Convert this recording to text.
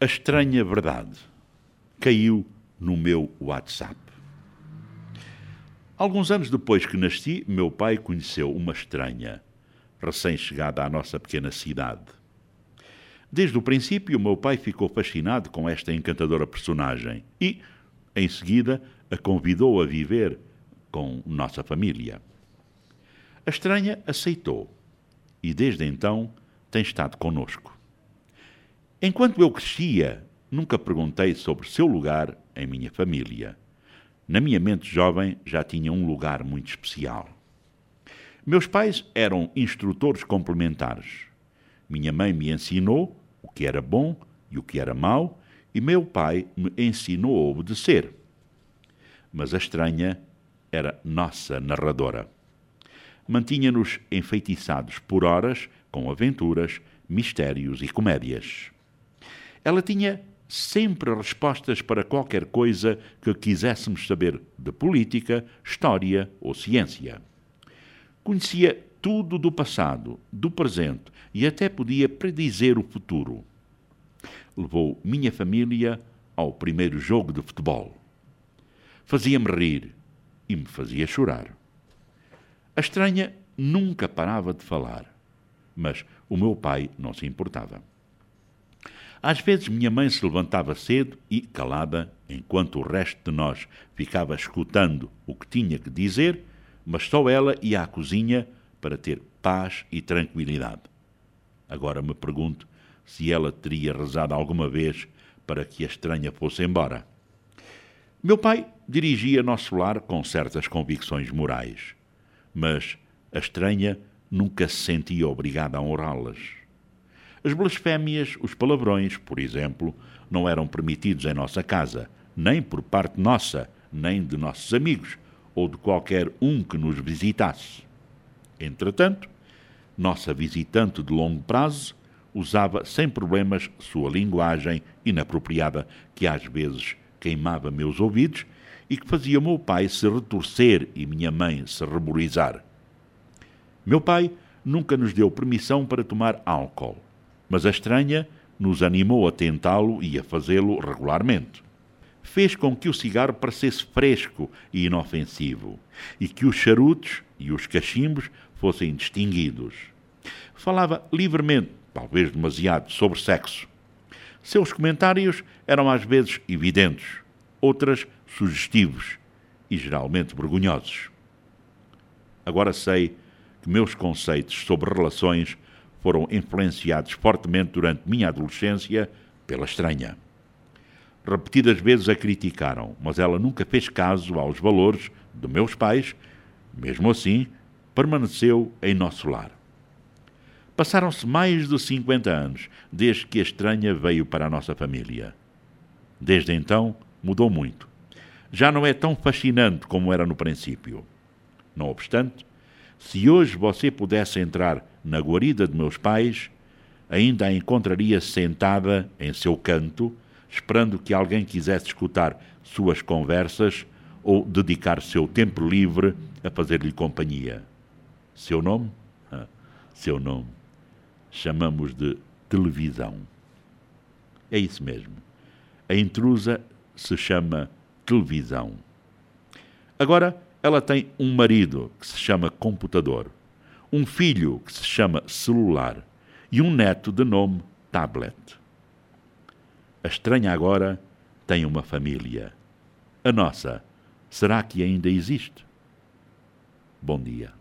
A estranha verdade caiu no meu WhatsApp. Alguns anos depois que nasci, meu pai conheceu uma estranha, recém-chegada à nossa pequena cidade. Desde o princípio, meu pai ficou fascinado com esta encantadora personagem e, em seguida, a convidou a viver com nossa família. A estranha aceitou e, desde então, tem estado conosco. Enquanto eu crescia, nunca perguntei sobre seu lugar em minha família. Na minha mente jovem já tinha um lugar muito especial. Meus pais eram instrutores complementares. Minha mãe me ensinou o que era bom e o que era mau, e meu pai me ensinou a obedecer. Mas a estranha era nossa narradora. Mantinha-nos enfeitiçados por horas com aventuras, mistérios e comédias. Ela tinha sempre respostas para qualquer coisa que quiséssemos saber de política, história ou ciência. Conhecia tudo do passado, do presente e até podia predizer o futuro. Levou minha família ao primeiro jogo de futebol. Fazia-me rir e me fazia chorar. A estranha nunca parava de falar, mas o meu pai não se importava. Às vezes minha mãe se levantava cedo e, calada, enquanto o resto de nós ficava escutando o que tinha que dizer, mas só ela ia à cozinha para ter paz e tranquilidade. Agora me pergunto se ela teria rezado alguma vez para que a estranha fosse embora. Meu pai dirigia nosso lar com certas convicções morais, mas a estranha nunca se sentia obrigada a honrá-las. As blasfémias, os palavrões, por exemplo, não eram permitidos em nossa casa, nem por parte nossa, nem de nossos amigos, ou de qualquer um que nos visitasse. Entretanto, nossa visitante de longo prazo usava sem problemas sua linguagem inapropriada, que às vezes queimava meus ouvidos e que fazia meu pai se retorcer e minha mãe se reborizar. Meu pai nunca nos deu permissão para tomar álcool mas a estranha nos animou a tentá-lo e a fazê-lo regularmente. Fez com que o cigarro parecesse fresco e inofensivo, e que os charutos e os cachimbos fossem distinguidos. Falava livremente, talvez demasiado, sobre sexo. Seus comentários eram às vezes evidentes, outras sugestivos e geralmente vergonhosos. Agora sei que meus conceitos sobre relações foram influenciados fortemente durante minha adolescência pela estranha. Repetidas vezes a criticaram, mas ela nunca fez caso aos valores de meus pais, mesmo assim, permaneceu em nosso lar. Passaram-se mais de 50 anos desde que a estranha veio para a nossa família. Desde então, mudou muito. Já não é tão fascinante como era no princípio. Não obstante, se hoje você pudesse entrar na guarida de meus pais, ainda a encontraria sentada em seu canto, esperando que alguém quisesse escutar suas conversas ou dedicar seu tempo livre a fazer-lhe companhia. Seu nome? Ah, seu nome. Chamamos de televisão. É isso mesmo. A intrusa se chama televisão. Agora, ela tem um marido que se chama computador um filho que se chama celular e um neto de nome tablet. A estranha agora tem uma família. A nossa, será que ainda existe? Bom dia.